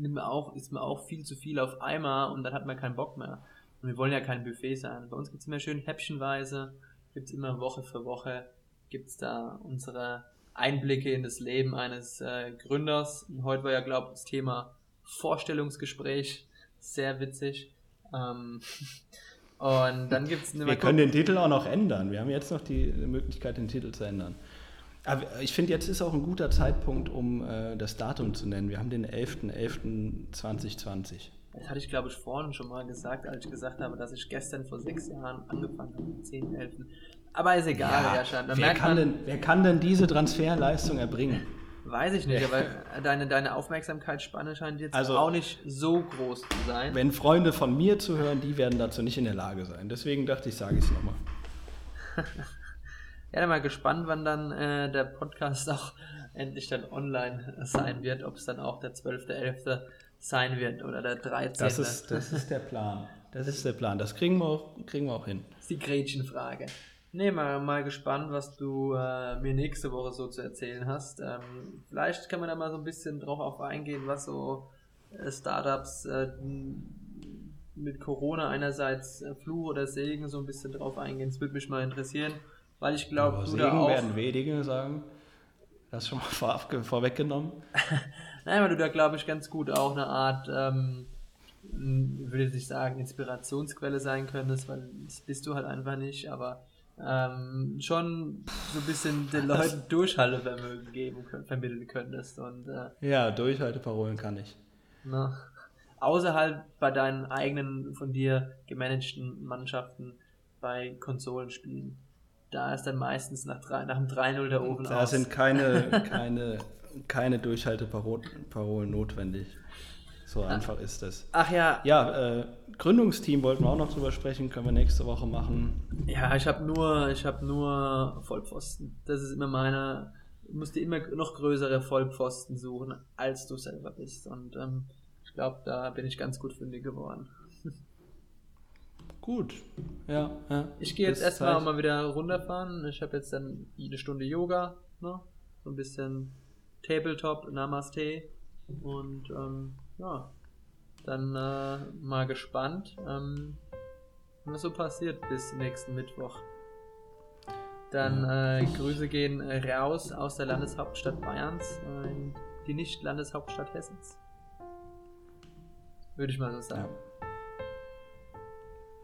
nimmt man auch, ist man auch viel zu viel auf einmal und dann hat man keinen Bock mehr. Und wir wollen ja kein Buffet sein. Bei uns gibt es immer schön häppchenweise, gibt es immer Woche für Woche, gibt es da unsere Einblicke in das Leben eines äh, Gründers. Und heute war ja, glaube ich, das Thema Vorstellungsgespräch. Sehr witzig. Ähm, [laughs] und dann gibt es Wir können den Titel auch noch ändern. Wir haben jetzt noch die Möglichkeit, den Titel zu ändern. Aber ich finde, jetzt ist auch ein guter Zeitpunkt, um äh, das Datum zu nennen. Wir haben den 11.11.2020. Das hatte ich, glaube ich, vorhin schon mal gesagt, als ich gesagt habe, dass ich gestern vor sechs Jahren angefangen habe, am 10.11. Aber ist egal, ja. Da wer, kann denn, wer kann denn diese Transferleistung erbringen? weiß ich nicht, aber deine, deine Aufmerksamkeitsspanne scheint jetzt Also- auch nicht so groß zu sein. Wenn Freunde von mir zuhören, die werden dazu nicht in der Lage sein. Deswegen dachte ich, sage ich es nochmal. [laughs] Ja, dann mal gespannt, wann dann äh, der Podcast [laughs] auch endlich dann online sein wird, ob es dann auch der 12.11. sein wird oder der 13. Das ist, das ist der Plan. Das ist der Plan. Das kriegen wir auch, kriegen wir auch hin. ist die Gretchenfrage. Nee, mal, mal gespannt, was du äh, mir nächste Woche so zu erzählen hast. Ähm, vielleicht kann man da mal so ein bisschen drauf auf eingehen, was so äh, Startups äh, mit Corona einerseits äh, Fluch oder Segen so ein bisschen drauf eingehen. Das würde mich mal interessieren, weil ich glaube, du Segen da auch, werden wenige sagen. Das schon mal [laughs] vorab, vorweggenommen. [laughs] nein, weil du da glaube ich ganz gut auch eine Art, ähm, m, würde ich sagen, Inspirationsquelle sein könntest, weil das bist du halt einfach nicht, aber ähm, schon so ein bisschen den [laughs] Leuten Durchhaltevermögen geben vermitteln könntest und äh, Ja, Durchhalteparolen kann ich. ne, außer halt bei deinen eigenen von dir gemanagten Mannschaften bei Konsolenspielen. Da ist dann meistens nach, drei, nach dem 3-0 der Ofen Da aus. sind keine, [laughs] keine, keine Durchhalteparolen notwendig. So einfach ist das. Ach ja, Ja, äh, Gründungsteam wollten wir auch noch drüber sprechen, können wir nächste Woche machen. Ja, ich habe nur, ich habe nur Vollpfosten. Das ist immer meine. Du musst dir immer noch größere Vollpfosten suchen, als du selber bist. Und ähm, ich glaube, da bin ich ganz gut fündig geworden. Gut. Ja, ja. Ich gehe jetzt erstmal mal wieder runterfahren. Ich habe jetzt dann jede Stunde Yoga, ne? So ein bisschen Tabletop, Namaste. Und ähm, ja, dann äh, mal gespannt, ähm, was so passiert bis nächsten Mittwoch. Dann äh, Grüße gehen raus aus der Landeshauptstadt Bayerns äh, in die Nicht-Landeshauptstadt Hessens. Würde ich mal so Ja.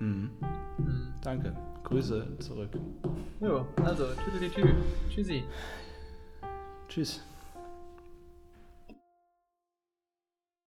Mhm. Mhm. Danke. Grüße zurück. Jo, also, tüdelitü. Tschüssi. Tschüss.